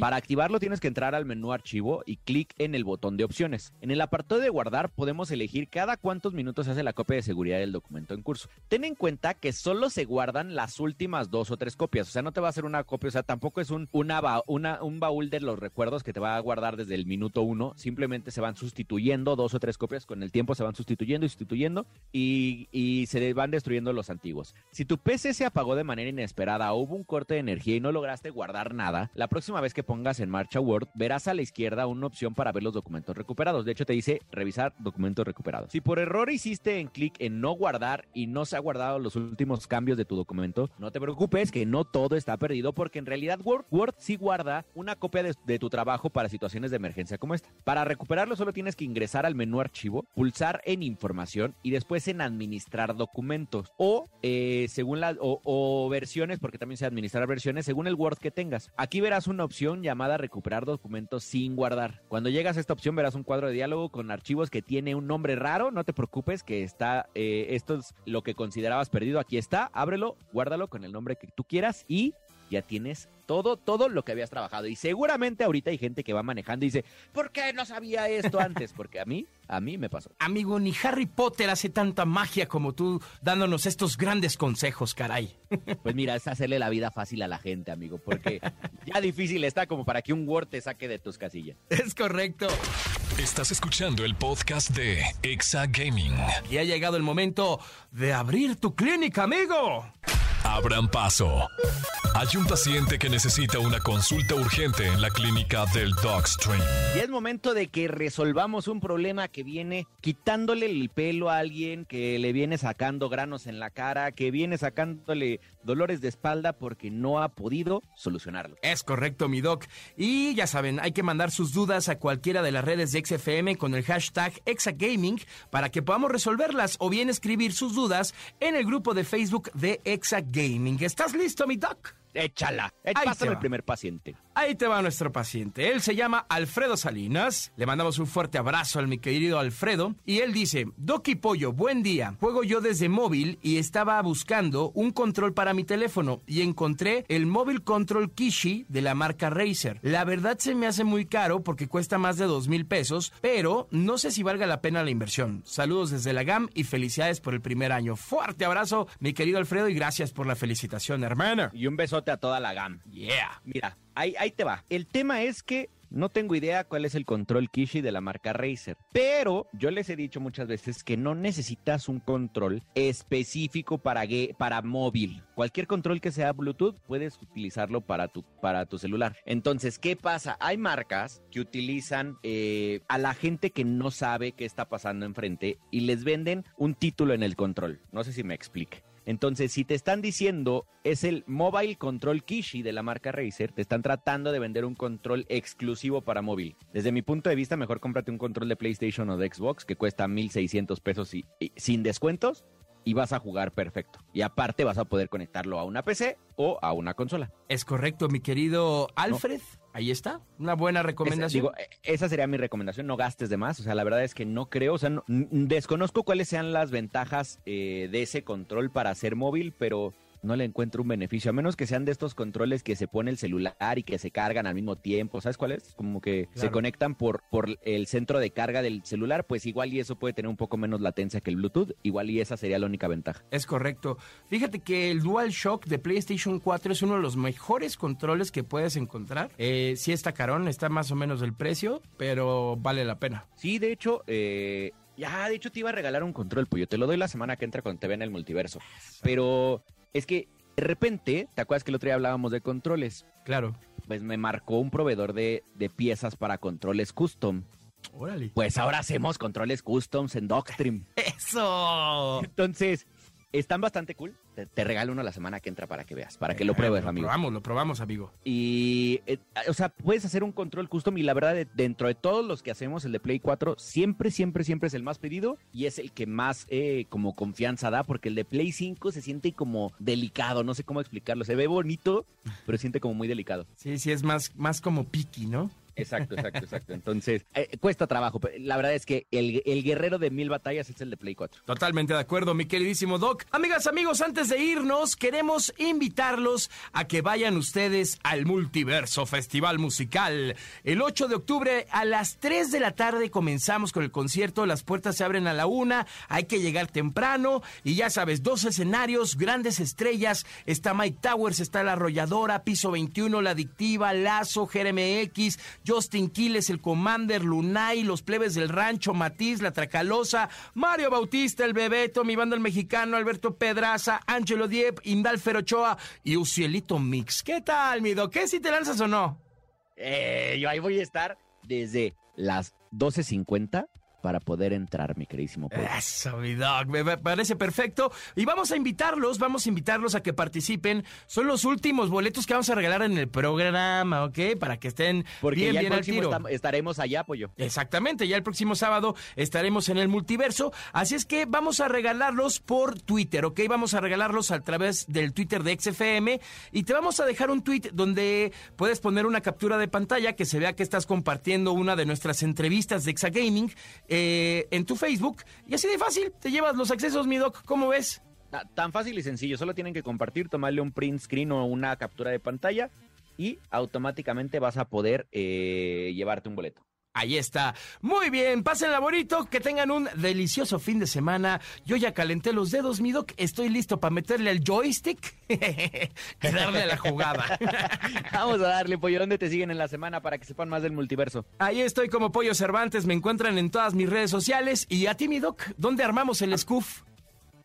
Para activarlo tienes que entrar al menú archivo y clic en el botón de opciones. En el apartado de guardar podemos elegir cada cuántos minutos se hace la copia de seguridad del documento en curso. Ten en cuenta que solo se guardan las últimas dos o tres copias, o sea, no te va a hacer una copia, o sea, tampoco es un, un baúl de los recuerdos que te va a guardar desde el minuto uno, simplemente se van sustituyendo dos o tres copias, con el tiempo se van sustituyendo y sustituyendo y, y se van destruyendo los antiguos. Si tu PC se apagó de manera inesperada o hubo un corte de energía y no lograste guardar nada, la próxima vez que pongas en marcha Word, verás a la izquierda una opción para ver los documentos recuperados. De hecho, te dice revisar documentos recuperados. Si por error hiciste en clic en no guardar y no se ha guardado los últimos cambios de tu documento, no te preocupes que no todo está perdido porque en realidad Word, Word sí guarda una copia de, tu trabajo para situaciones de emergencia como esta. Para recuperarlo solo tienes que ingresar al menú archivo, pulsar en información y después en administrar documentos o eh, según la o, o versiones porque también se administrar versiones según el Word que tengas. Aquí verás una opción llamada recuperar documentos sin guardar. Cuando llegas a esta opción verás un cuadro de diálogo con archivos que tiene un nombre raro. No te preocupes que está, eh, esto es lo que considerabas perdido. Aquí está, ábrelo, guárdalo con el nombre que tú quieras y ya tienes todo, todo lo que habías trabajado. Y seguramente ahorita hay gente que va manejando y dice, ¿por qué no sabía esto antes? Porque a mí, a mí me pasó.
Amigo, ni Harry Potter hace tanta magia como tú dándonos estos grandes consejos, caray.
Pues mira, es hacerle la vida fácil a la gente, amigo, porque ya difícil está como para que un Word te saque de tus casillas.
Es correcto.
Estás escuchando el podcast de Exa Gaming.
Y ha llegado el momento de abrir tu clínica, amigo.
Abran paso. Hay un paciente que necesita una consulta urgente en la clínica del Dogstream.
Y es momento de que resolvamos un problema que viene quitándole el pelo a alguien, que le viene sacando granos en la cara, que viene sacándole dolores de espalda porque no ha podido solucionarlo.
Es correcto, mi doc. Y ya saben, hay que mandar sus dudas a cualquiera de las redes de XFM con el hashtag Exagaming para que podamos resolverlas o bien escribir sus dudas en el grupo de Facebook de Exagaming. ¿Estás listo, mi doc?
Échala. Pásame el primer paciente.
Ahí te va nuestro paciente. Él se llama Alfredo Salinas. Le mandamos un fuerte abrazo al mi querido Alfredo. Y él dice, Doki Pollo, buen día. Juego yo desde móvil y estaba buscando un control para mi teléfono y encontré el Móvil Control Kishi de la marca Razer. La verdad se me hace muy caro porque cuesta más de dos mil pesos, pero no sé si valga la pena la inversión. Saludos desde la GAM y felicidades por el primer año. Fuerte abrazo, mi querido Alfredo, y gracias por la felicitación, hermana.
Y un besote a toda la GAM.
Yeah.
Mira, ahí, ahí te va. El tema es que no tengo idea cuál es el control Kishi de la marca Razer, pero yo les he dicho muchas veces que no necesitas un control específico para, para móvil. Cualquier control que sea Bluetooth puedes utilizarlo para tu, para tu celular. Entonces, ¿qué pasa? Hay marcas que utilizan eh, a la gente que no sabe qué está pasando enfrente y les venden un título en el control. No sé si me explique. Entonces, si te están diciendo es el Mobile Control Kishi de la marca Razer, te están tratando de vender un control exclusivo para móvil. Desde mi punto de vista, mejor cómprate un control de PlayStation o de Xbox que cuesta 1.600 pesos y, sin descuentos y vas a jugar perfecto. Y aparte vas a poder conectarlo a una PC o a una consola.
Es correcto, mi querido Alfred. Ahí está, una buena recomendación.
digo, eh, esa sería mi recomendación, no gastes de más. O sea, la verdad es que no creo, o sea, no- desconozco cuáles sean las ventajas eh, de ese control para hacer móvil, pero no le encuentro un beneficio, a menos que sean de estos controles que se pone el celular y que se cargan al mismo tiempo, ¿sabes cuál es? Como que se conectan por, por el centro de carga del celular, pues igual y eso puede tener un poco menos latencia que el Bluetooth, igual y esa sería la única ventaja.
Es correcto. Fíjate que el DualShock de PlayStation 4 es uno de los mejores controles que puedes encontrar. Eh, sí está carón, está más o menos el precio, pero vale la pena.
Sí, de hecho, eh, ya, de hecho te iba a regalar un control, pues yo te lo doy la semana que entra cuando te vean el multiverso. Pero es que de repente, ¿te acuerdas que el otro día hablábamos de controles?
Claro.
Pues me marcó un proveedor de, de piezas para controles custom.
Órale.
Pues ahora hacemos controles customs en Docstream.
¡Eso!
Entonces, están bastante cool. Te, te regalo uno la semana que entra para que veas, para que lo pruebes,
Lo
amigo.
probamos, lo probamos, amigo.
Y, eh, o sea, puedes hacer un control custom y la verdad, de- dentro de todos los que hacemos, el de Play 4, siempre, siempre, siempre es el más pedido y es el que más eh, como confianza da, porque el de Play 5 se siente como delicado, no sé cómo explicarlo. Se ve bonito, pero se siente como muy delicado.
Sí, sí, es más, más como piqui, ¿no?
Exacto, exacto, exacto. Entonces, eh, cuesta trabajo, pero la verdad es que el, el guerrero de mil batallas es el de Play 4.
Totalmente de acuerdo, mi queridísimo Doc. Amigas, amigos, antes de irnos, queremos invitarlos a que vayan ustedes al Multiverso Festival Musical. El 8 de octubre a las 3 de la tarde comenzamos con el concierto. Las puertas se abren a la una. Hay que llegar temprano. Y ya sabes, dos escenarios, grandes estrellas. Está Mike Towers, está La Arrolladora, Piso 21, La Adictiva, Lazo, Jeremy X, Justin Quiles, el Commander, Lunay, los plebes del rancho, Matiz, La Tracalosa, Mario Bautista, el Bebeto, mi banda el mexicano, Alberto Pedraza, Angelo Diep, Indalfer Ochoa y Ucielito Mix. ¿Qué tal, mi doc? ¿Qué si te lanzas o no?
Eh, yo ahí voy a estar desde las 12.50 para poder entrar, mi queridísimo Pollo.
Eso, mi dog, me parece perfecto. Y vamos a invitarlos, vamos a invitarlos a que participen. Son los últimos boletos que vamos a regalar en el programa, ¿ok? Para que estén
Porque
bien,
ya el
bien al
próximo
tiro.
estam- estaremos allá, Pollo.
Exactamente, ya el próximo sábado estaremos en el multiverso, así es que vamos a regalarlos por Twitter, ¿ok? Vamos a regalarlos a través del Twitter de XFM y te vamos a dejar un tweet donde puedes poner una captura de pantalla que se vea que estás compartiendo una de nuestras entrevistas de Exagaming eh, en tu Facebook y así de fácil, te llevas los accesos, mi doc, ¿cómo ves?
Ta- Tan fácil y sencillo, solo tienen que compartir, tomarle un print screen o una captura de pantalla y automáticamente vas a poder eh, llevarte un boleto.
Ahí está. Muy bien, pásenla bonito, que tengan un delicioso fin de semana. Yo ya calenté los dedos, mi doc. Estoy listo para meterle al joystick y darle la jugada.
Vamos a darle, Pollo, ¿dónde te siguen en la semana para que sepan más del multiverso?
Ahí estoy como Pollo Cervantes, me encuentran en todas mis redes sociales. Y a ti, mi doc, ¿dónde armamos el scoof?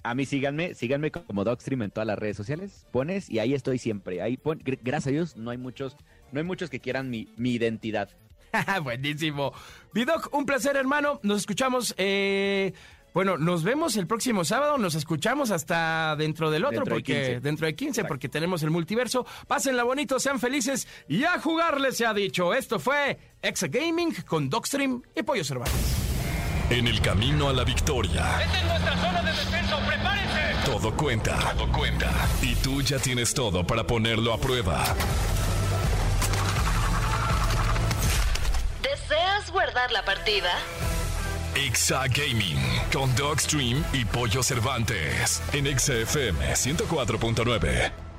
A mí síganme, síganme como Dogstream en todas las redes sociales. Pones y ahí estoy siempre. Ahí pon- gr- gracias a Dios no hay muchos, no hay muchos que quieran mi, mi identidad.
Buenísimo. Mi doc, un placer, hermano. Nos escuchamos. eh, Bueno, nos vemos el próximo sábado, nos escuchamos hasta dentro del otro,
Dentro de
porque
15.
dentro de 15,
Exacto.
porque tenemos el multiverso. Pásenla bonito, sean felices y a jugarles se ha dicho. Esto fue Exa Gaming con Docstream y Pollo Cervantes.
En el camino a la victoria,
Esta es nuestra zona de defensa, prepárense.
todo cuenta. Todo cuenta. Y tú ya tienes todo para ponerlo a prueba.
¿Deseas guardar la partida?
Exa Gaming con Dogstream y Pollo Cervantes en Exa FM 104.9.